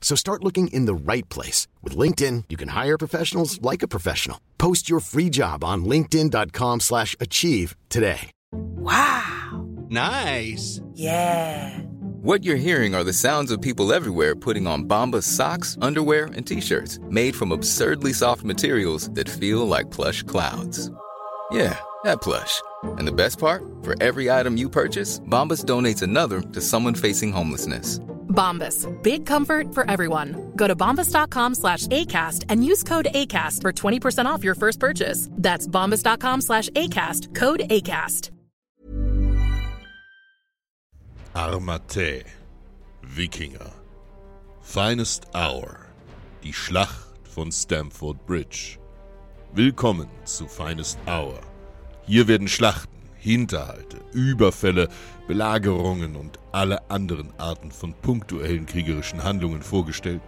So start looking in the right place. With LinkedIn, you can hire professionals like a professional. Post your free job on linkedin.com slash achieve today. Wow. Nice. Yeah. What you're hearing are the sounds of people everywhere putting on Bombas socks, underwear, and t-shirts made from absurdly soft materials that feel like plush clouds. Yeah, that plush. And the best part? For every item you purchase, Bombas donates another to someone facing homelessness. Bombas. Big comfort for everyone. Go to bombas.com slash ACAST and use code ACAST for 20% off your first purchase. That's bombas.com slash ACAST. Code ACAST. Armate, Wikinger, Finest Hour, die Schlacht von Stamford Bridge. Willkommen zu Finest Hour. Hier werden Schlachten, Hinterhalte, Überfälle, Belagerungen und alle anderen Arten von punktuellen kriegerischen Handlungen vorgestellt,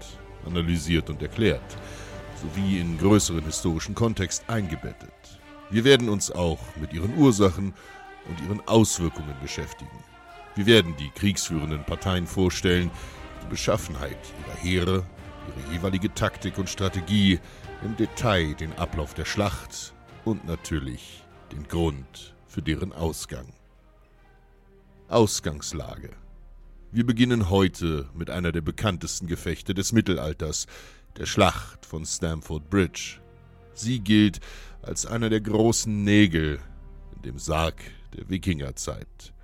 analysiert und erklärt, sowie in größeren historischen Kontext eingebettet. Wir werden uns auch mit ihren Ursachen und ihren Auswirkungen beschäftigen. Wir werden die kriegsführenden Parteien vorstellen, die Beschaffenheit ihrer Heere, ihre jeweilige Taktik und Strategie, im Detail den Ablauf der Schlacht und natürlich den Grund für deren Ausgang. Ausgangslage. Wir beginnen heute mit einer der bekanntesten Gefechte des Mittelalters, der Schlacht von Stamford Bridge. Sie gilt als einer der großen Nägel in dem Sarg der Wikingerzeit.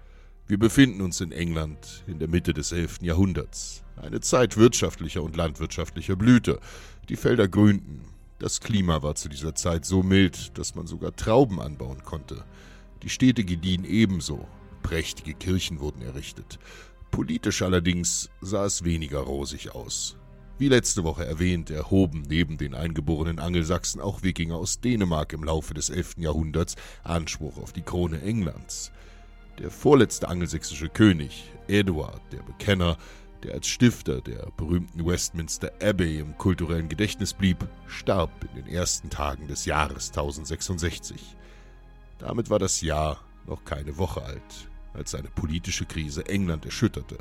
Wir befinden uns in England in der Mitte des 11. Jahrhunderts, eine Zeit wirtschaftlicher und landwirtschaftlicher Blüte. Die Felder grünten, das Klima war zu dieser Zeit so mild, dass man sogar Trauben anbauen konnte. Die Städte gediehen ebenso, prächtige Kirchen wurden errichtet. Politisch allerdings sah es weniger rosig aus. Wie letzte Woche erwähnt, erhoben neben den eingeborenen Angelsachsen auch Wikinger aus Dänemark im Laufe des 11. Jahrhunderts Anspruch auf die Krone Englands. Der vorletzte angelsächsische König, Eduard der Bekenner, der als Stifter der berühmten Westminster Abbey im kulturellen Gedächtnis blieb, starb in den ersten Tagen des Jahres 1066. Damit war das Jahr noch keine Woche alt, als eine politische Krise England erschütterte.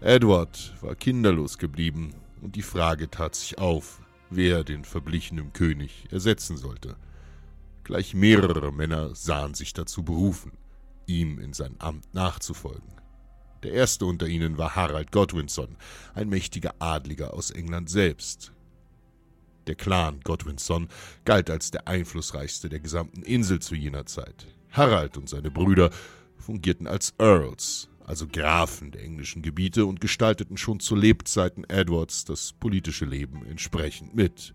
Edward war kinderlos geblieben und die Frage tat sich auf, wer den verblichenen König ersetzen sollte. Gleich mehrere Männer sahen sich dazu berufen, ihm in sein Amt nachzufolgen. Der erste unter ihnen war Harald Godwinson, ein mächtiger Adliger aus England selbst. Der Clan Godwinson galt als der einflussreichste der gesamten Insel zu jener Zeit. Harald und seine Brüder fungierten als Earls, also Grafen der englischen Gebiete, und gestalteten schon zu Lebzeiten Edwards das politische Leben entsprechend mit.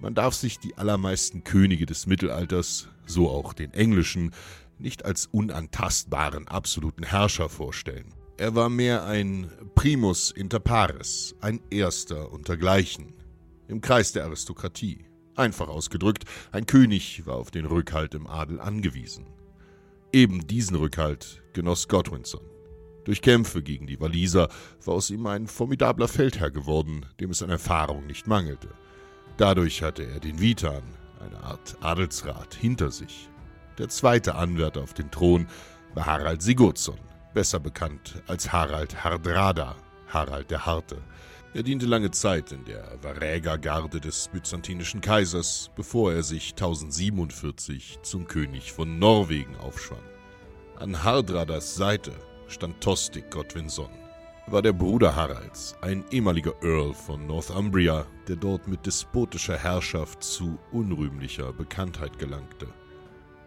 Man darf sich die allermeisten Könige des Mittelalters, so auch den englischen, nicht als unantastbaren absoluten Herrscher vorstellen. Er war mehr ein Primus inter pares, ein Erster untergleichen, im Kreis der Aristokratie. Einfach ausgedrückt, ein König war auf den Rückhalt im Adel angewiesen. Eben diesen Rückhalt genoss Godwinson. Durch Kämpfe gegen die Waliser war aus ihm ein formidabler Feldherr geworden, dem es an Erfahrung nicht mangelte. Dadurch hatte er den Vitan, eine Art Adelsrat, hinter sich. Der zweite Anwärter auf den Thron war Harald Sigurdsson, besser bekannt als Harald Hardrada, Harald der Harte. Er diente lange Zeit in der Varägergarde des byzantinischen Kaisers, bevor er sich 1047 zum König von Norwegen aufschwang. An Hardradas Seite stand Tostig Godwinson, war der Bruder Haralds, ein ehemaliger Earl von Northumbria, der dort mit despotischer Herrschaft zu unrühmlicher Bekanntheit gelangte.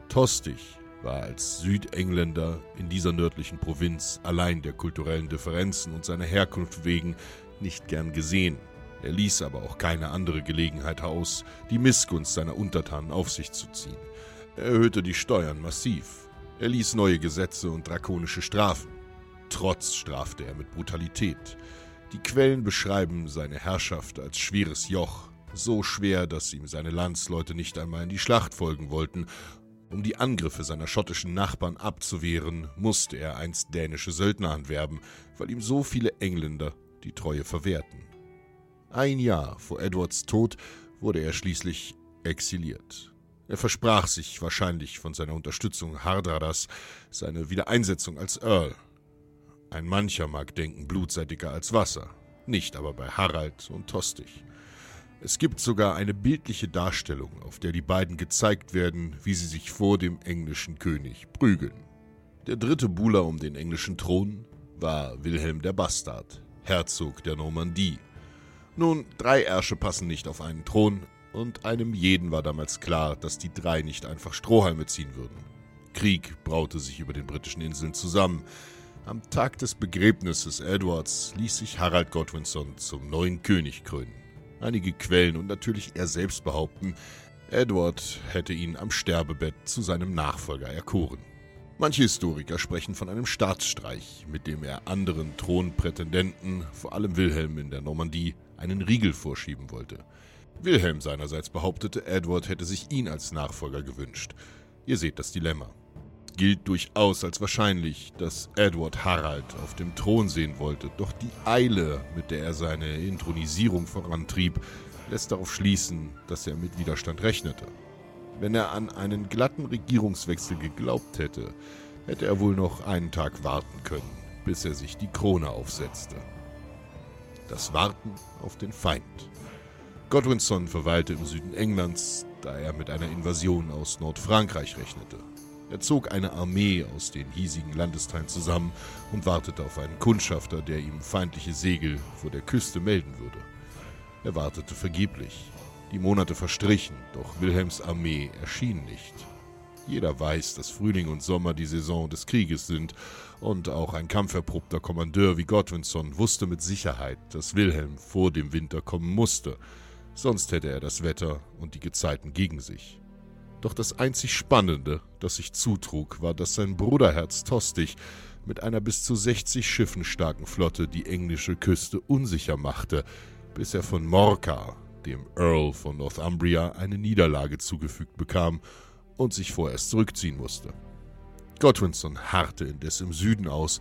Tostig war als Südengländer in dieser nördlichen Provinz allein der kulturellen Differenzen und seiner Herkunft wegen nicht gern gesehen. Er ließ aber auch keine andere Gelegenheit aus, die Missgunst seiner Untertanen auf sich zu ziehen. Er erhöhte die Steuern massiv. Er ließ neue Gesetze und drakonische Strafen. Trotz strafte er mit Brutalität. Die Quellen beschreiben seine Herrschaft als schweres Joch, so schwer, dass ihm seine Landsleute nicht einmal in die Schlacht folgen wollten. Um die Angriffe seiner schottischen Nachbarn abzuwehren, musste er einst dänische Söldner anwerben, weil ihm so viele Engländer die Treue verwehrten. Ein Jahr vor Edwards Tod wurde er schließlich exiliert. Er versprach sich wahrscheinlich von seiner Unterstützung Hardradas seine Wiedereinsetzung als Earl. Ein mancher mag denken, Blut sei dicker als Wasser, nicht aber bei Harald und Tostig. Es gibt sogar eine bildliche Darstellung, auf der die beiden gezeigt werden, wie sie sich vor dem englischen König prügeln. Der dritte Buhler um den englischen Thron war Wilhelm der Bastard, Herzog der Normandie. Nun, drei Ärsche passen nicht auf einen Thron, und einem jeden war damals klar, dass die drei nicht einfach Strohhalme ziehen würden. Krieg braute sich über den britischen Inseln zusammen. Am Tag des Begräbnisses Edwards ließ sich Harald Godwinson zum neuen König krönen. Einige Quellen und natürlich er selbst behaupten, Edward hätte ihn am Sterbebett zu seinem Nachfolger erkoren. Manche Historiker sprechen von einem Staatsstreich, mit dem er anderen Thronprätendenten, vor allem Wilhelm in der Normandie, einen Riegel vorschieben wollte. Wilhelm seinerseits behauptete, Edward hätte sich ihn als Nachfolger gewünscht. Ihr seht das Dilemma. Gilt durchaus als wahrscheinlich, dass Edward Harald auf dem Thron sehen wollte, doch die Eile, mit der er seine Intronisierung vorantrieb, lässt darauf schließen, dass er mit Widerstand rechnete. Wenn er an einen glatten Regierungswechsel geglaubt hätte, hätte er wohl noch einen Tag warten können, bis er sich die Krone aufsetzte. Das Warten auf den Feind. Godwinson verweilte im Süden Englands, da er mit einer Invasion aus Nordfrankreich rechnete. Er zog eine Armee aus den hiesigen Landesteilen zusammen und wartete auf einen Kundschafter, der ihm feindliche Segel vor der Küste melden würde. Er wartete vergeblich. Die Monate verstrichen, doch Wilhelms Armee erschien nicht. Jeder weiß, dass Frühling und Sommer die Saison des Krieges sind, und auch ein kampferprobter Kommandeur wie Godwinson wusste mit Sicherheit, dass Wilhelm vor dem Winter kommen musste, sonst hätte er das Wetter und die Gezeiten gegen sich. Doch das einzig Spannende, das sich zutrug, war, dass sein Bruderherz Tostig mit einer bis zu 60 Schiffen starken Flotte die englische Küste unsicher machte, bis er von Morcar, dem Earl von Northumbria, eine Niederlage zugefügt bekam und sich vorerst zurückziehen musste. Godwinson harrte indes im Süden aus,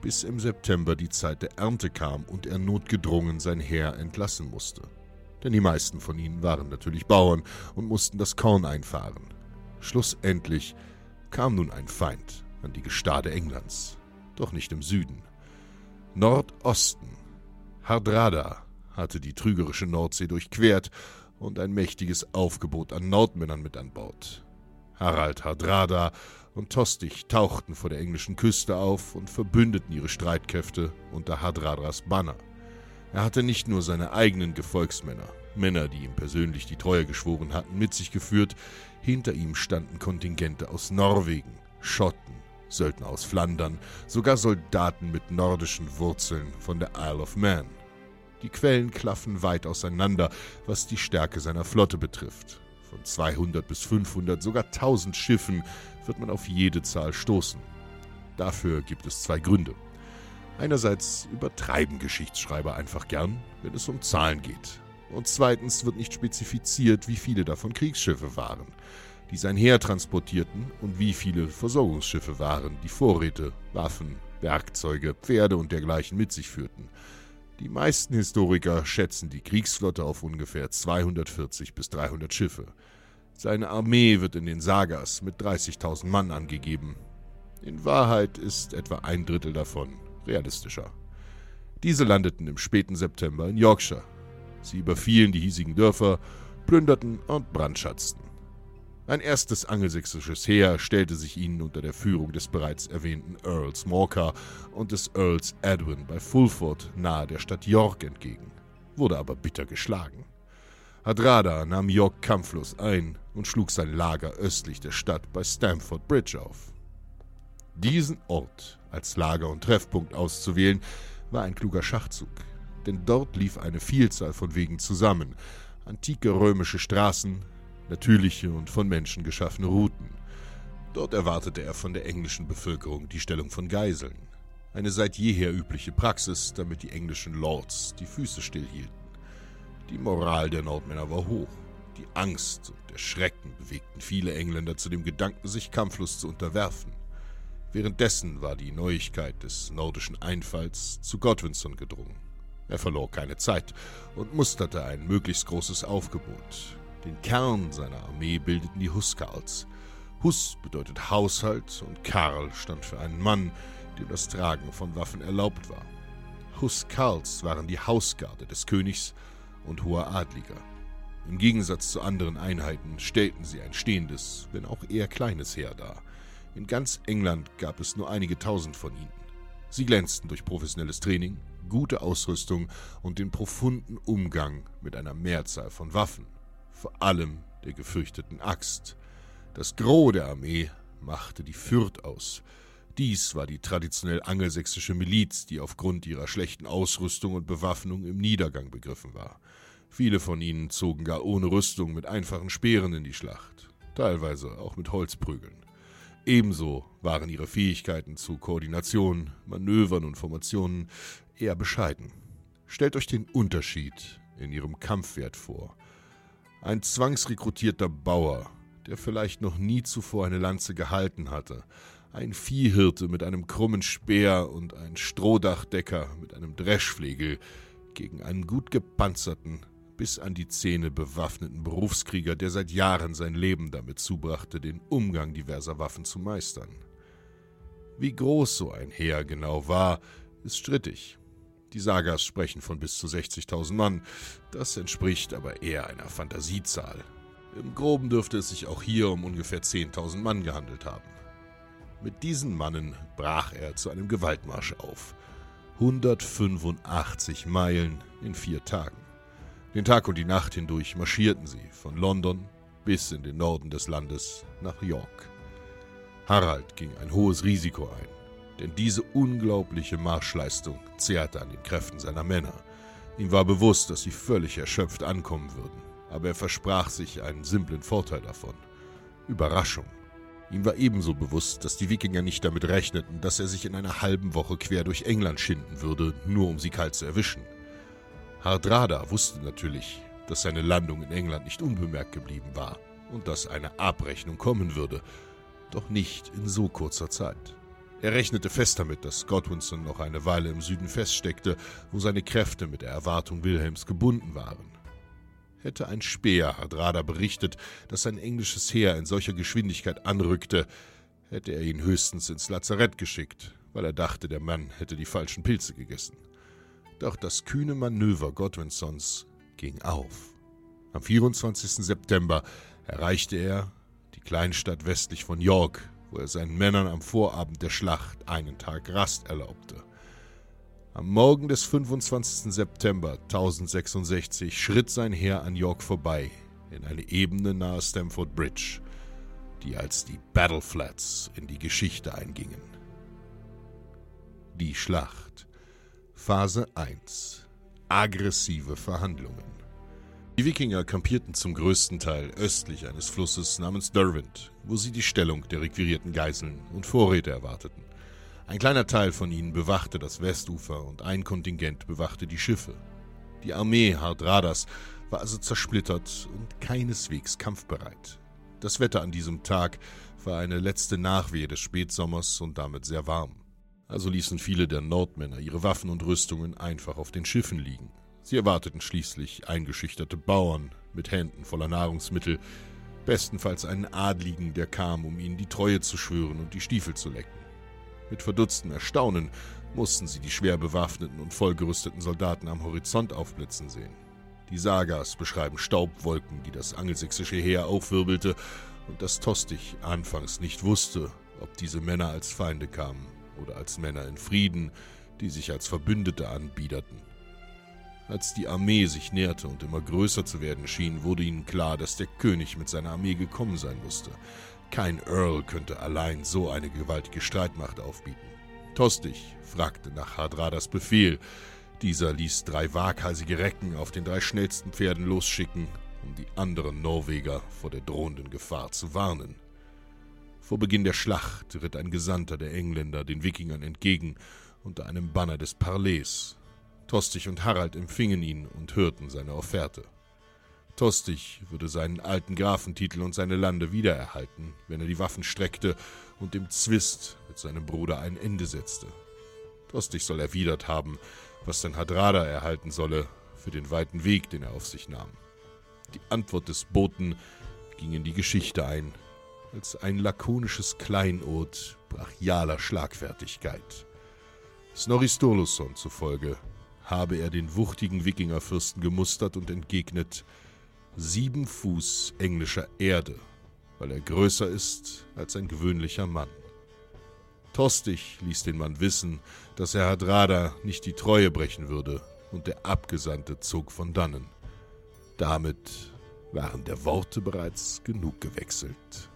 bis im September die Zeit der Ernte kam und er notgedrungen sein Heer entlassen musste denn die meisten von ihnen waren natürlich Bauern und mussten das Korn einfahren. Schlussendlich kam nun ein Feind an die Gestade Englands, doch nicht im Süden. Nordosten. Hardrada hatte die trügerische Nordsee durchquert und ein mächtiges Aufgebot an Nordmännern mit an Bord. Harald Hardrada und Tostig tauchten vor der englischen Küste auf und verbündeten ihre Streitkräfte unter Hardradas Banner. Er hatte nicht nur seine eigenen Gefolgsmänner, Männer, die ihm persönlich die Treue geschworen hatten, mit sich geführt, hinter ihm standen Kontingente aus Norwegen, Schotten, Söldner aus Flandern, sogar Soldaten mit nordischen Wurzeln von der Isle of Man. Die Quellen klaffen weit auseinander, was die Stärke seiner Flotte betrifft. Von 200 bis 500, sogar 1000 Schiffen wird man auf jede Zahl stoßen. Dafür gibt es zwei Gründe. Einerseits übertreiben Geschichtsschreiber einfach gern, wenn es um Zahlen geht. Und zweitens wird nicht spezifiziert, wie viele davon Kriegsschiffe waren, die sein Heer transportierten und wie viele Versorgungsschiffe waren, die Vorräte, Waffen, Werkzeuge, Pferde und dergleichen mit sich führten. Die meisten Historiker schätzen die Kriegsflotte auf ungefähr 240 bis 300 Schiffe. Seine Armee wird in den Sagas mit 30.000 Mann angegeben. In Wahrheit ist etwa ein Drittel davon realistischer. Diese landeten im späten September in Yorkshire. Sie überfielen die hiesigen Dörfer, plünderten und brandschatzten. Ein erstes angelsächsisches Heer stellte sich ihnen unter der Führung des bereits erwähnten Earls Morcar und des Earls Edwin bei Fulford nahe der Stadt York entgegen, wurde aber bitter geschlagen. Hadrada nahm York kampflos ein und schlug sein Lager östlich der Stadt bei Stamford Bridge auf. Diesen Ort als Lager und Treffpunkt auszuwählen, war ein kluger Schachzug, denn dort lief eine Vielzahl von Wegen zusammen, antike römische Straßen, natürliche und von Menschen geschaffene Routen. Dort erwartete er von der englischen Bevölkerung die Stellung von Geiseln, eine seit jeher übliche Praxis, damit die englischen Lords die Füße stillhielten. Die Moral der Nordmänner war hoch, die Angst und der Schrecken bewegten viele Engländer zu dem Gedanken, sich kampflos zu unterwerfen. Währenddessen war die Neuigkeit des nordischen Einfalls zu Godwinson gedrungen. Er verlor keine Zeit und musterte ein möglichst großes Aufgebot. Den Kern seiner Armee bildeten die Huskarls. Hus bedeutet Haushalt und Karl stand für einen Mann, dem das Tragen von Waffen erlaubt war. Huskarls waren die Hausgarde des Königs und hoher Adliger. Im Gegensatz zu anderen Einheiten stellten sie ein stehendes, wenn auch eher kleines Heer dar. In ganz England gab es nur einige tausend von ihnen. Sie glänzten durch professionelles Training, gute Ausrüstung und den profunden Umgang mit einer Mehrzahl von Waffen, vor allem der gefürchteten Axt. Das Gros der Armee machte die Fürth aus. Dies war die traditionell angelsächsische Miliz, die aufgrund ihrer schlechten Ausrüstung und Bewaffnung im Niedergang begriffen war. Viele von ihnen zogen gar ohne Rüstung mit einfachen Speeren in die Schlacht, teilweise auch mit Holzprügeln. Ebenso waren ihre Fähigkeiten zu Koordination, Manövern und Formationen eher bescheiden. Stellt euch den Unterschied in ihrem Kampfwert vor. Ein zwangsrekrutierter Bauer, der vielleicht noch nie zuvor eine Lanze gehalten hatte, ein Viehhirte mit einem krummen Speer und ein Strohdachdecker mit einem Dreschflegel gegen einen gut gepanzerten, bis an die Zähne bewaffneten Berufskrieger, der seit Jahren sein Leben damit zubrachte, den Umgang diverser Waffen zu meistern. Wie groß so ein Heer genau war, ist strittig. Die Sagas sprechen von bis zu 60.000 Mann, das entspricht aber eher einer Fantasiezahl. Im Groben dürfte es sich auch hier um ungefähr 10.000 Mann gehandelt haben. Mit diesen Mannen brach er zu einem Gewaltmarsch auf. 185 Meilen in vier Tagen. Den Tag und die Nacht hindurch marschierten sie von London bis in den Norden des Landes nach York. Harald ging ein hohes Risiko ein, denn diese unglaubliche Marschleistung zehrte an den Kräften seiner Männer. Ihm war bewusst, dass sie völlig erschöpft ankommen würden, aber er versprach sich einen simplen Vorteil davon. Überraschung. Ihm war ebenso bewusst, dass die Wikinger nicht damit rechneten, dass er sich in einer halben Woche quer durch England schinden würde, nur um sie kalt zu erwischen. Hardrada wusste natürlich, dass seine Landung in England nicht unbemerkt geblieben war und dass eine Abrechnung kommen würde, doch nicht in so kurzer Zeit. Er rechnete fest damit, dass Godwinson noch eine Weile im Süden feststeckte, wo seine Kräfte mit der Erwartung Wilhelms gebunden waren. Hätte ein Speer Hardrada berichtet, dass sein englisches Heer in solcher Geschwindigkeit anrückte, hätte er ihn höchstens ins Lazarett geschickt, weil er dachte, der Mann hätte die falschen Pilze gegessen. Doch das kühne Manöver Godwinsons ging auf. Am 24. September erreichte er die Kleinstadt westlich von York, wo er seinen Männern am Vorabend der Schlacht einen Tag Rast erlaubte. Am Morgen des 25. September 1066 schritt sein Heer an York vorbei, in eine Ebene nahe Stamford Bridge, die als die Battle Flats in die Geschichte eingingen. Die Schlacht Phase 1 Aggressive Verhandlungen Die Wikinger kampierten zum größten Teil östlich eines Flusses namens Derwent, wo sie die Stellung der requirierten Geiseln und Vorräte erwarteten. Ein kleiner Teil von ihnen bewachte das Westufer und ein Kontingent bewachte die Schiffe. Die Armee Hardradas war also zersplittert und keineswegs kampfbereit. Das Wetter an diesem Tag war eine letzte Nachwehe des Spätsommers und damit sehr warm. Also ließen viele der Nordmänner ihre Waffen und Rüstungen einfach auf den Schiffen liegen. Sie erwarteten schließlich eingeschüchterte Bauern mit Händen voller Nahrungsmittel, bestenfalls einen Adligen, der kam, um ihnen die Treue zu schwören und die Stiefel zu lecken. Mit verdutztem Erstaunen mussten sie die schwer bewaffneten und vollgerüsteten Soldaten am Horizont aufblitzen sehen. Die Sagas beschreiben Staubwolken, die das angelsächsische Heer aufwirbelte, und dass Tostig anfangs nicht wusste, ob diese Männer als Feinde kamen oder als Männer in Frieden, die sich als Verbündete anbiederten. Als die Armee sich näherte und immer größer zu werden schien, wurde ihnen klar, dass der König mit seiner Armee gekommen sein musste. Kein Earl könnte allein so eine gewaltige Streitmacht aufbieten. Tostig fragte nach Hadradas Befehl. Dieser ließ drei waghalsige Recken auf den drei schnellsten Pferden losschicken, um die anderen Norweger vor der drohenden Gefahr zu warnen. Vor Beginn der Schlacht ritt ein Gesandter der Engländer den Wikingern entgegen unter einem Banner des Parleys. Tostig und Harald empfingen ihn und hörten seine Offerte. Tostig würde seinen alten Grafentitel und seine Lande wiedererhalten, wenn er die Waffen streckte und dem Zwist mit seinem Bruder ein Ende setzte. Tostig soll erwidert haben, was denn Hadrada erhalten solle für den weiten Weg, den er auf sich nahm. Die Antwort des Boten ging in die Geschichte ein, als ein lakonisches Kleinod brachialer Schlagfertigkeit. Snorri Sturluson zufolge habe er den wuchtigen Wikingerfürsten gemustert und entgegnet sieben Fuß englischer Erde, weil er größer ist als ein gewöhnlicher Mann. Tostig ließ den Mann wissen, dass er Hadrada nicht die Treue brechen würde, und der Abgesandte zog von dannen. Damit waren der Worte bereits genug gewechselt.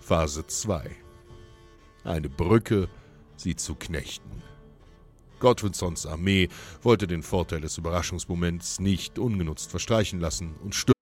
Phase 2 Eine Brücke, sie zu knechten. Godwinsons Armee wollte den Vorteil des Überraschungsmoments nicht ungenutzt verstreichen lassen und stürmte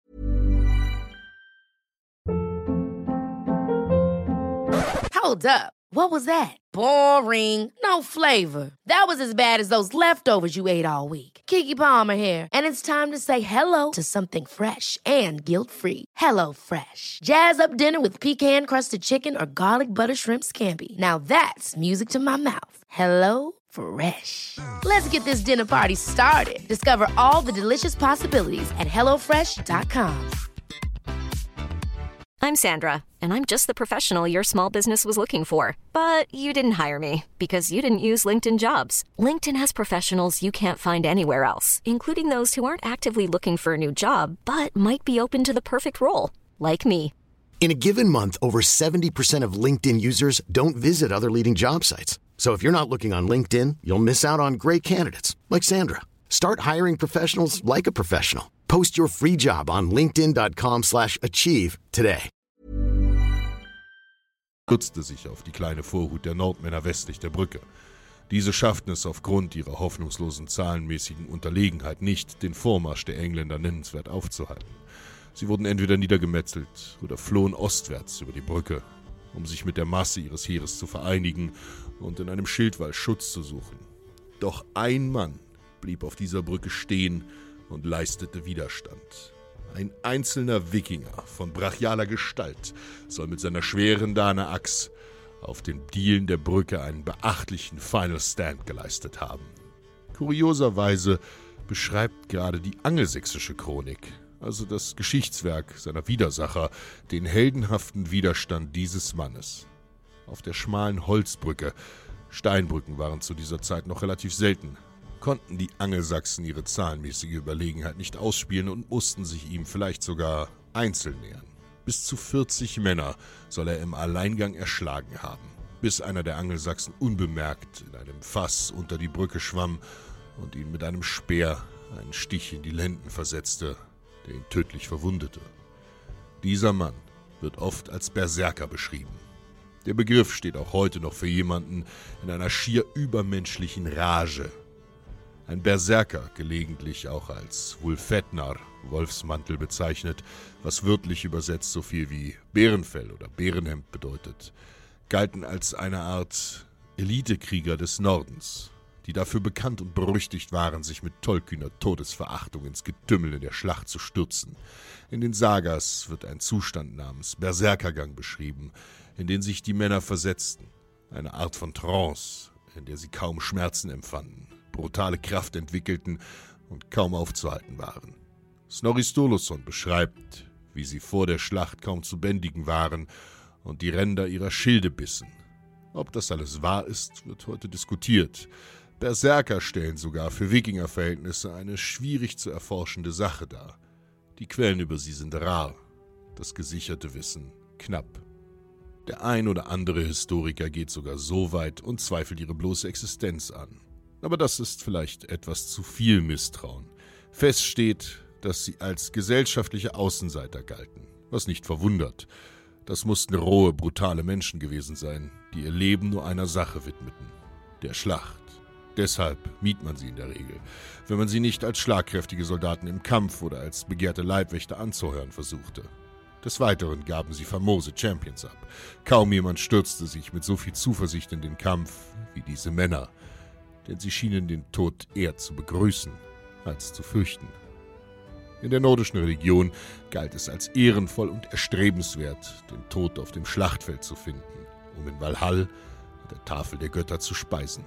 Hold up. What was that? Boring. No flavor. That was as bad as those leftovers you ate all week. Kiki Palmer here, and it's time to say hello to something fresh and guilt-free. Hello Fresh. Jazz up dinner with pecan-crusted chicken or garlic butter shrimp scampi. Now that's music to my mouth. Hello Fresh. Let's get this dinner party started. Discover all the delicious possibilities at hellofresh.com. I'm Sandra, and I'm just the professional your small business was looking for. But you didn't hire me because you didn't use LinkedIn jobs. LinkedIn has professionals you can't find anywhere else, including those who aren't actively looking for a new job but might be open to the perfect role, like me. In a given month, over 70% of LinkedIn users don't visit other leading job sites. So if you're not looking on LinkedIn, you'll miss out on great candidates like Sandra. Start hiring professionals like a professional. Post your free job on linkedin.com/achieve today. stützte sich auf die kleine Vorhut der Nordmänner westlich der Brücke. Diese schafften es aufgrund ihrer hoffnungslosen zahlenmäßigen Unterlegenheit nicht, den Vormarsch der Engländer nennenswert aufzuhalten. Sie wurden entweder niedergemetzelt oder flohen ostwärts über die Brücke, um sich mit der Masse ihres Heeres zu vereinigen und in einem Schildwall Schutz zu suchen. Doch ein Mann blieb auf dieser Brücke stehen und leistete Widerstand. Ein einzelner Wikinger von brachialer Gestalt soll mit seiner schweren Dane-Axt auf den Dielen der Brücke einen beachtlichen Final Stand geleistet haben. Kurioserweise beschreibt gerade die angelsächsische Chronik, also das Geschichtswerk seiner Widersacher, den heldenhaften Widerstand dieses Mannes. Auf der schmalen Holzbrücke, Steinbrücken waren zu dieser Zeit noch relativ selten, konnten die Angelsachsen ihre zahlenmäßige Überlegenheit nicht ausspielen und mussten sich ihm vielleicht sogar einzeln nähern. Bis zu 40 Männer soll er im Alleingang erschlagen haben, bis einer der Angelsachsen unbemerkt in einem Fass unter die Brücke schwamm und ihn mit einem Speer einen Stich in die Lenden versetzte, der ihn tödlich verwundete. Dieser Mann wird oft als Berserker beschrieben. Der Begriff steht auch heute noch für jemanden in einer schier übermenschlichen Rage, ein Berserker, gelegentlich auch als Wulfetnar, Wolfsmantel bezeichnet, was wörtlich übersetzt so viel wie Bärenfell oder Bärenhemd bedeutet, galten als eine Art Elitekrieger des Nordens, die dafür bekannt und berüchtigt waren, sich mit tollkühner Todesverachtung ins Getümmel in der Schlacht zu stürzen. In den Sagas wird ein Zustand namens Berserkergang beschrieben, in den sich die Männer versetzten, eine Art von Trance, in der sie kaum Schmerzen empfanden, brutale Kraft entwickelten und kaum aufzuhalten waren. Snorri Sturluson beschreibt, wie sie vor der Schlacht kaum zu bändigen waren und die Ränder ihrer Schilde bissen. Ob das alles wahr ist, wird heute diskutiert. Berserker stellen sogar für Wikingerverhältnisse eine schwierig zu erforschende Sache dar. Die Quellen über sie sind rar, das gesicherte Wissen knapp. Der ein oder andere Historiker geht sogar so weit und zweifelt ihre bloße Existenz an. Aber das ist vielleicht etwas zu viel Misstrauen. Fest steht, dass sie als gesellschaftliche Außenseiter galten, was nicht verwundert. Das mussten rohe, brutale Menschen gewesen sein, die ihr Leben nur einer Sache widmeten, der Schlacht. Deshalb mied man sie in der Regel, wenn man sie nicht als schlagkräftige Soldaten im Kampf oder als begehrte Leibwächter anzuhören versuchte. Des Weiteren gaben sie famose Champions ab. Kaum jemand stürzte sich mit so viel Zuversicht in den Kampf wie diese Männer, denn sie schienen den Tod eher zu begrüßen als zu fürchten. In der nordischen Religion galt es als ehrenvoll und erstrebenswert, den Tod auf dem Schlachtfeld zu finden, um in Valhall, der Tafel der Götter, zu speisen.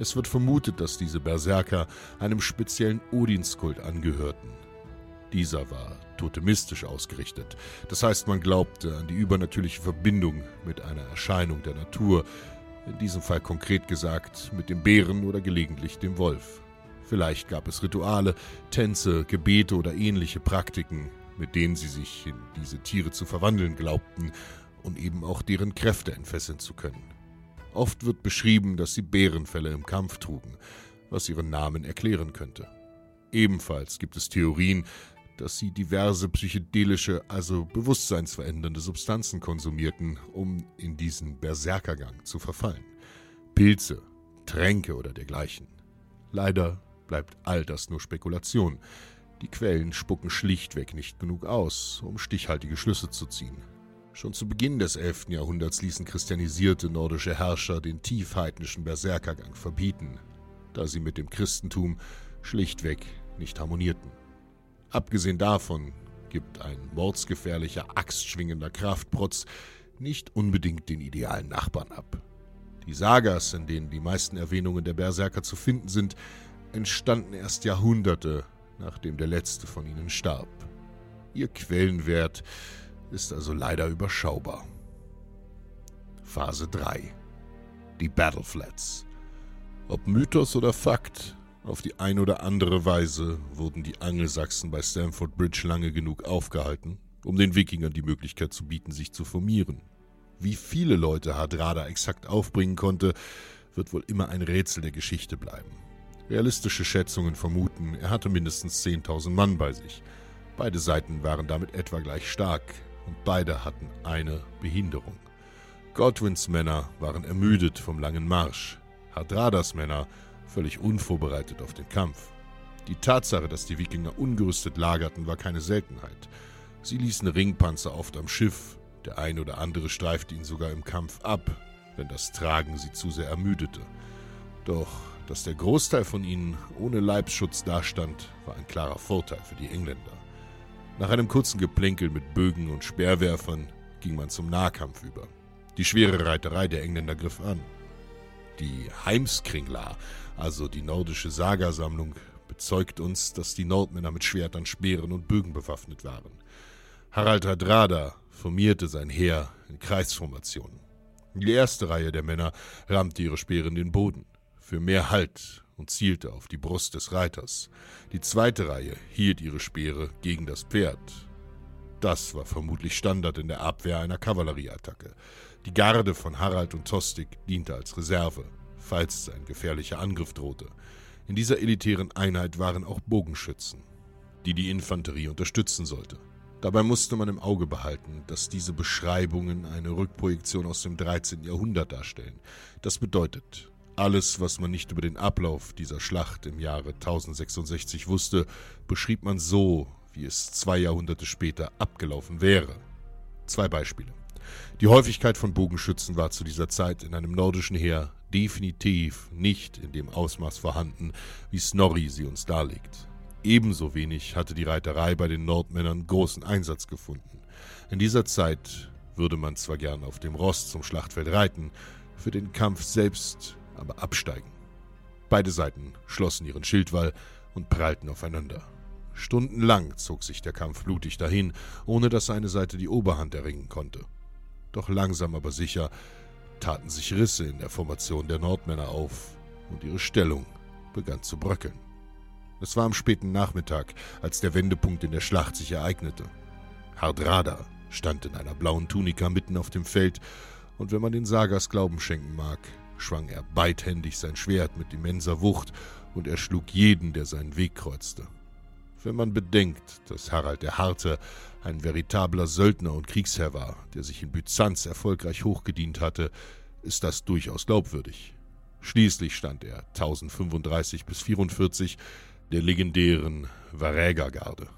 Es wird vermutet, dass diese Berserker einem speziellen Odinskult angehörten. Dieser war totemistisch ausgerichtet. Das heißt, man glaubte an die übernatürliche Verbindung mit einer Erscheinung der Natur, in diesem Fall konkret gesagt mit dem Bären oder gelegentlich dem Wolf. Vielleicht gab es Rituale, Tänze, Gebete oder ähnliche Praktiken, mit denen sie sich in diese Tiere zu verwandeln glaubten und eben auch deren Kräfte entfesseln zu können. Oft wird beschrieben, dass sie Bärenfälle im Kampf trugen, was ihren Namen erklären könnte. Ebenfalls gibt es Theorien, dass sie diverse psychedelische, also bewusstseinsverändernde Substanzen konsumierten, um in diesen Berserkergang zu verfallen. Pilze, Tränke oder dergleichen. Leider bleibt all das nur Spekulation. Die Quellen spucken schlichtweg nicht genug aus, um stichhaltige Schlüsse zu ziehen. Schon zu Beginn des 11. Jahrhunderts ließen christianisierte nordische Herrscher den tiefheidnischen Berserkergang verbieten, da sie mit dem Christentum schlichtweg nicht harmonierten. Abgesehen davon gibt ein mordsgefährlicher, axtschwingender Kraftprotz nicht unbedingt den idealen Nachbarn ab. Die Sagas, in denen die meisten Erwähnungen der Berserker zu finden sind, entstanden erst Jahrhunderte, nachdem der letzte von ihnen starb. Ihr Quellenwert ist also leider überschaubar. Phase 3 Die Battleflats Ob Mythos oder Fakt, auf die eine oder andere Weise wurden die Angelsachsen bei Stamford Bridge lange genug aufgehalten, um den Wikingern die Möglichkeit zu bieten, sich zu formieren. Wie viele Leute Hardrada exakt aufbringen konnte, wird wohl immer ein Rätsel der Geschichte bleiben. Realistische Schätzungen vermuten, er hatte mindestens 10.000 Mann bei sich. Beide Seiten waren damit etwa gleich stark und beide hatten eine Behinderung. Godwins Männer waren ermüdet vom langen Marsch. Hardradas Männer völlig unvorbereitet auf den Kampf. Die Tatsache, dass die Wikinger ungerüstet lagerten, war keine Seltenheit. Sie ließen Ringpanzer oft am Schiff, der ein oder andere streifte ihn sogar im Kampf ab, wenn das Tragen sie zu sehr ermüdete. Doch, dass der Großteil von ihnen ohne Leibsschutz dastand, war ein klarer Vorteil für die Engländer. Nach einem kurzen Geplänkel mit Bögen und Speerwerfern ging man zum Nahkampf über. Die schwere Reiterei der Engländer griff an. Die Heimskringla also die nordische Sagasammlung, bezeugt uns, dass die Nordmänner mit Schwertern, Speeren und Bögen bewaffnet waren. Harald Hadrada formierte sein Heer in Kreisformationen. Die erste Reihe der Männer rammte ihre Speere in den Boden, für mehr Halt und zielte auf die Brust des Reiters. Die zweite Reihe hielt ihre Speere gegen das Pferd. Das war vermutlich Standard in der Abwehr einer Kavallerieattacke. Die Garde von Harald und Tostig diente als Reserve falls ein gefährlicher Angriff drohte. In dieser elitären Einheit waren auch Bogenschützen, die die Infanterie unterstützen sollte. Dabei musste man im Auge behalten, dass diese Beschreibungen eine Rückprojektion aus dem 13. Jahrhundert darstellen. Das bedeutet, alles, was man nicht über den Ablauf dieser Schlacht im Jahre 1066 wusste, beschrieb man so, wie es zwei Jahrhunderte später abgelaufen wäre. Zwei Beispiele. Die Häufigkeit von Bogenschützen war zu dieser Zeit in einem nordischen Heer definitiv nicht in dem Ausmaß vorhanden, wie Snorri sie uns darlegt. Ebenso wenig hatte die Reiterei bei den Nordmännern großen Einsatz gefunden. In dieser Zeit würde man zwar gern auf dem Ross zum Schlachtfeld reiten, für den Kampf selbst aber absteigen. Beide Seiten schlossen ihren Schildwall und prallten aufeinander. Stundenlang zog sich der Kampf blutig dahin, ohne dass eine Seite die Oberhand erringen konnte. Doch langsam aber sicher taten sich Risse in der Formation der Nordmänner auf und ihre Stellung begann zu bröckeln. Es war am späten Nachmittag, als der Wendepunkt in der Schlacht sich ereignete. Hardrada stand in einer blauen Tunika mitten auf dem Feld, und wenn man den Sagas Glauben schenken mag, schwang er beidhändig sein Schwert mit immenser Wucht und erschlug jeden, der seinen Weg kreuzte. Wenn man bedenkt, dass Harald der Harte ein veritabler Söldner und Kriegsherr war, der sich in Byzanz erfolgreich hochgedient hatte, ist das durchaus glaubwürdig. Schließlich stand er 1035 bis 44 der legendären Varägergarde,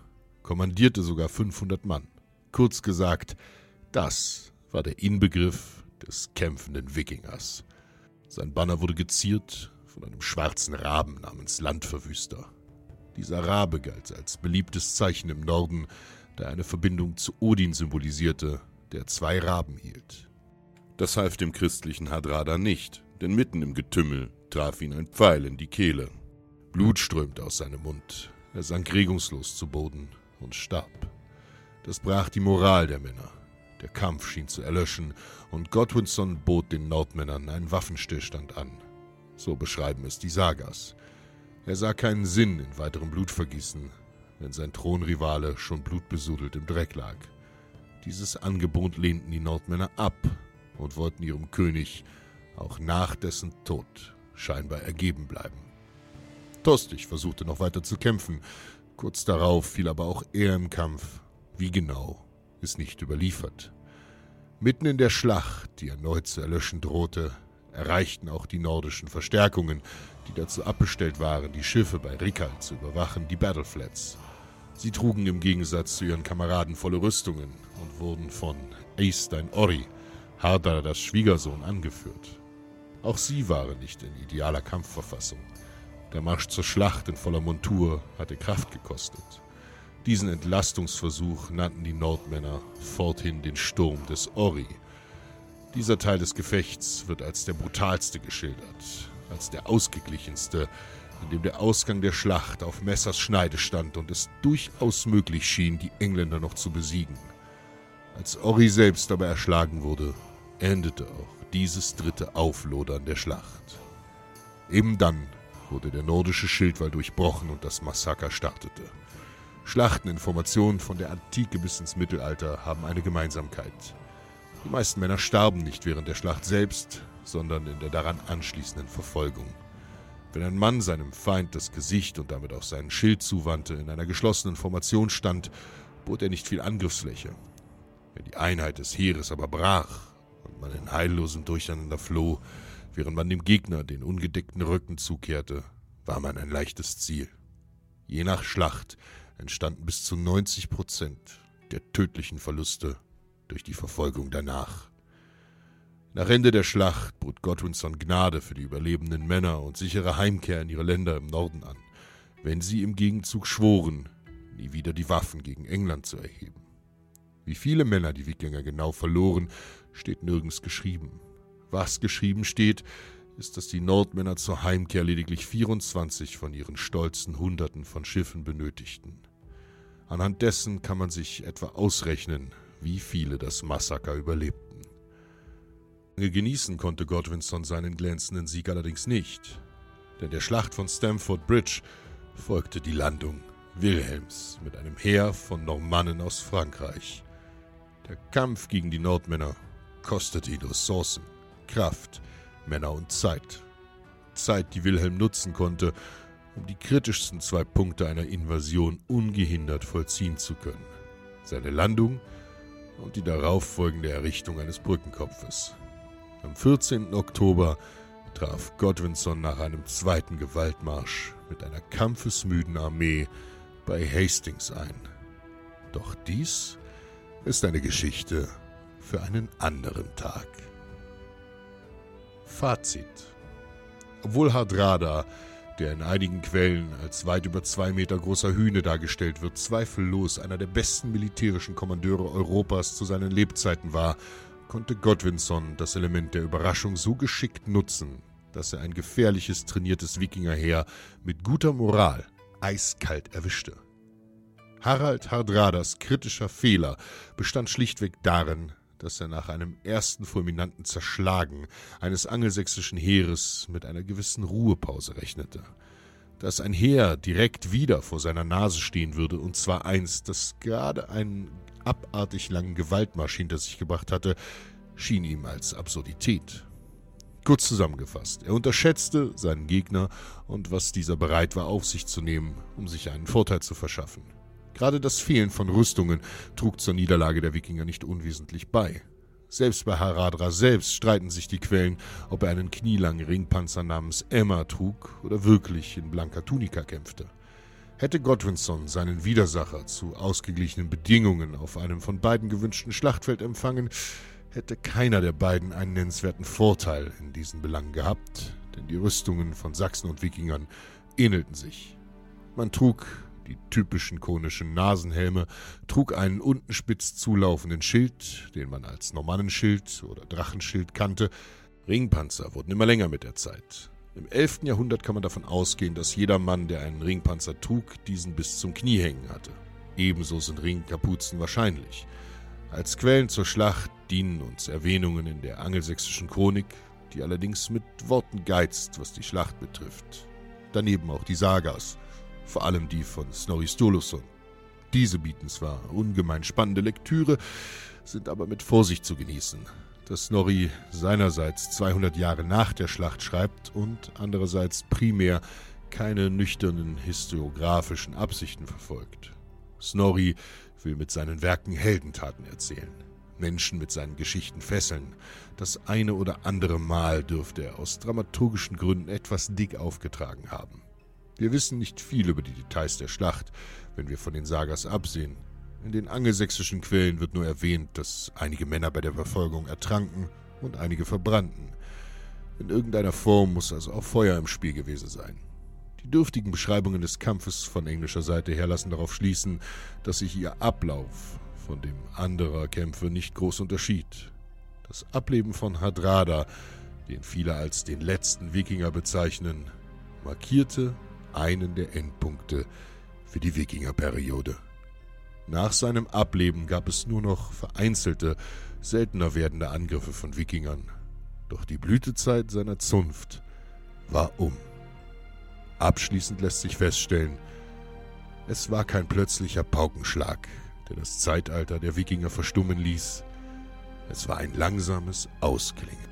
kommandierte sogar 500 Mann. Kurz gesagt, das war der Inbegriff des kämpfenden Wikingers. Sein Banner wurde geziert von einem schwarzen Raben namens Landverwüster. Dieser Rabe galt als beliebtes Zeichen im Norden, da er eine Verbindung zu Odin symbolisierte, der zwei Raben hielt. Das half dem christlichen Hadrada nicht, denn mitten im Getümmel traf ihn ein Pfeil in die Kehle. Blut strömte aus seinem Mund, er sank regungslos zu Boden und starb. Das brach die Moral der Männer. Der Kampf schien zu erlöschen, und Godwinson bot den Nordmännern einen Waffenstillstand an. So beschreiben es die Sagas. Er sah keinen Sinn in weiterem Blutvergießen, wenn sein Thronrivale schon blutbesudelt im Dreck lag. Dieses Angebot lehnten die Nordmänner ab und wollten ihrem König auch nach dessen Tod scheinbar ergeben bleiben. Tostig versuchte noch weiter zu kämpfen, kurz darauf fiel aber auch er im Kampf. Wie genau, ist nicht überliefert. Mitten in der Schlacht, die erneut zu erlöschen drohte, erreichten auch die nordischen Verstärkungen, die dazu abbestellt waren, die Schiffe bei Rikal zu überwachen, die Battleflats. Sie trugen im Gegensatz zu ihren Kameraden volle Rüstungen und wurden von Eystein Orri, Hardar das Schwiegersohn, angeführt. Auch sie waren nicht in idealer Kampfverfassung. Der Marsch zur Schlacht in voller Montur hatte Kraft gekostet. Diesen Entlastungsversuch nannten die Nordmänner forthin den Sturm des Orri. Dieser Teil des Gefechts wird als der brutalste geschildert, als der ausgeglichenste, in dem der Ausgang der Schlacht auf Messers Schneide stand und es durchaus möglich schien, die Engländer noch zu besiegen. Als Orri selbst aber erschlagen wurde, endete auch dieses dritte Auflodern der Schlacht. Eben dann wurde der nordische Schildwall durchbrochen und das Massaker startete. Schlachteninformationen von der Antike bis ins Mittelalter haben eine Gemeinsamkeit. Die meisten Männer starben nicht während der Schlacht selbst, sondern in der daran anschließenden Verfolgung. Wenn ein Mann seinem Feind das Gesicht und damit auch seinen Schild zuwandte, in einer geschlossenen Formation stand, bot er nicht viel Angriffsfläche. Wenn die Einheit des Heeres aber brach und man in heillosem Durcheinander floh, während man dem Gegner den ungedeckten Rücken zukehrte, war man ein leichtes Ziel. Je nach Schlacht entstanden bis zu 90 Prozent der tödlichen Verluste durch die Verfolgung danach. Nach Ende der Schlacht bot Godwinson Gnade für die überlebenden Männer und sichere Heimkehr in ihre Länder im Norden an, wenn sie im Gegenzug schworen, nie wieder die Waffen gegen England zu erheben. Wie viele Männer die Wikinger genau verloren, steht nirgends geschrieben. Was geschrieben steht, ist, dass die Nordmänner zur Heimkehr lediglich 24 von ihren stolzen Hunderten von Schiffen benötigten. Anhand dessen kann man sich etwa ausrechnen, wie viele das Massaker überlebten. Genießen konnte Godwinson seinen glänzenden Sieg allerdings nicht, denn der Schlacht von Stamford Bridge folgte die Landung Wilhelms mit einem Heer von Normannen aus Frankreich. Der Kampf gegen die Nordmänner kostete ihn Ressourcen, Kraft, Männer und Zeit. Zeit, die Wilhelm nutzen konnte, um die kritischsten zwei Punkte einer Invasion ungehindert vollziehen zu können. Seine Landung und die darauffolgende Errichtung eines Brückenkopfes. Am 14. Oktober traf Godwinson nach einem zweiten Gewaltmarsch mit einer kampfesmüden Armee bei Hastings ein. Doch dies ist eine Geschichte für einen anderen Tag. Fazit. Obwohl Hardrada, der in einigen Quellen als weit über zwei Meter großer Hühne dargestellt wird, zweifellos einer der besten militärischen Kommandeure Europas zu seinen Lebzeiten war, konnte Godwinson das Element der Überraschung so geschickt nutzen, dass er ein gefährliches, trainiertes Wikingerheer mit guter Moral eiskalt erwischte. Harald Hardradas kritischer Fehler bestand schlichtweg darin, dass er nach einem ersten fulminanten Zerschlagen eines angelsächsischen Heeres mit einer gewissen Ruhepause rechnete. Dass ein Heer direkt wieder vor seiner Nase stehen würde, und zwar eins, das gerade einen abartig langen Gewaltmarsch hinter sich gebracht hatte, schien ihm als Absurdität. Kurz zusammengefasst, er unterschätzte seinen Gegner und was dieser bereit war auf sich zu nehmen, um sich einen Vorteil zu verschaffen. Gerade das Fehlen von Rüstungen trug zur Niederlage der Wikinger nicht unwesentlich bei. Selbst bei Haradra selbst streiten sich die Quellen, ob er einen knielangen Ringpanzer namens Emma trug oder wirklich in blanker Tunika kämpfte. Hätte Godwinson seinen Widersacher zu ausgeglichenen Bedingungen auf einem von beiden gewünschten Schlachtfeld empfangen, hätte keiner der beiden einen nennenswerten Vorteil in diesen Belangen gehabt, denn die Rüstungen von Sachsen und Wikingern ähnelten sich. Man trug die typischen konischen Nasenhelme, trug einen unten spitz zulaufenden Schild, den man als Normannenschild oder Drachenschild kannte. Ringpanzer wurden immer länger mit der Zeit. Im 11. Jahrhundert kann man davon ausgehen, dass jeder Mann, der einen Ringpanzer trug, diesen bis zum Knie hängen hatte. Ebenso sind Ringkapuzen wahrscheinlich. Als Quellen zur Schlacht dienen uns Erwähnungen in der angelsächsischen Chronik, die allerdings mit Worten geizt, was die Schlacht betrifft. Daneben auch die Sagas, vor allem die von Snorri Sturluson. Diese bieten zwar ungemein spannende Lektüre, sind aber mit Vorsicht zu genießen, dass Snorri seinerseits 200 Jahre nach der Schlacht schreibt und andererseits primär keine nüchternen historiografischen Absichten verfolgt. Snorri will mit seinen Werken Heldentaten erzählen, Menschen mit seinen Geschichten fesseln. Das eine oder andere Mal dürfte er aus dramaturgischen Gründen etwas dick aufgetragen haben. Wir wissen nicht viel über die Details der Schlacht, wenn wir von den Sagas absehen. In den angelsächsischen Quellen wird nur erwähnt, dass einige Männer bei der Verfolgung ertranken und einige verbrannten. In irgendeiner Form muss also auch Feuer im Spiel gewesen sein. Die dürftigen Beschreibungen des Kampfes von englischer Seite her lassen darauf schließen, dass sich ihr Ablauf von dem anderer Kämpfe nicht groß unterschied. Das Ableben von Hadrada, den viele als den letzten Wikinger bezeichnen, markierte einen der Endpunkte für die Wikingerperiode. Nach seinem Ableben gab es nur noch vereinzelte, seltener werdende Angriffe von Wikingern. Doch die Blütezeit seiner Zunft war um. Abschließend lässt sich feststellen, es war kein plötzlicher Paukenschlag, der das Zeitalter der Wikinger verstummen ließ. Es war ein langsames Ausklingen.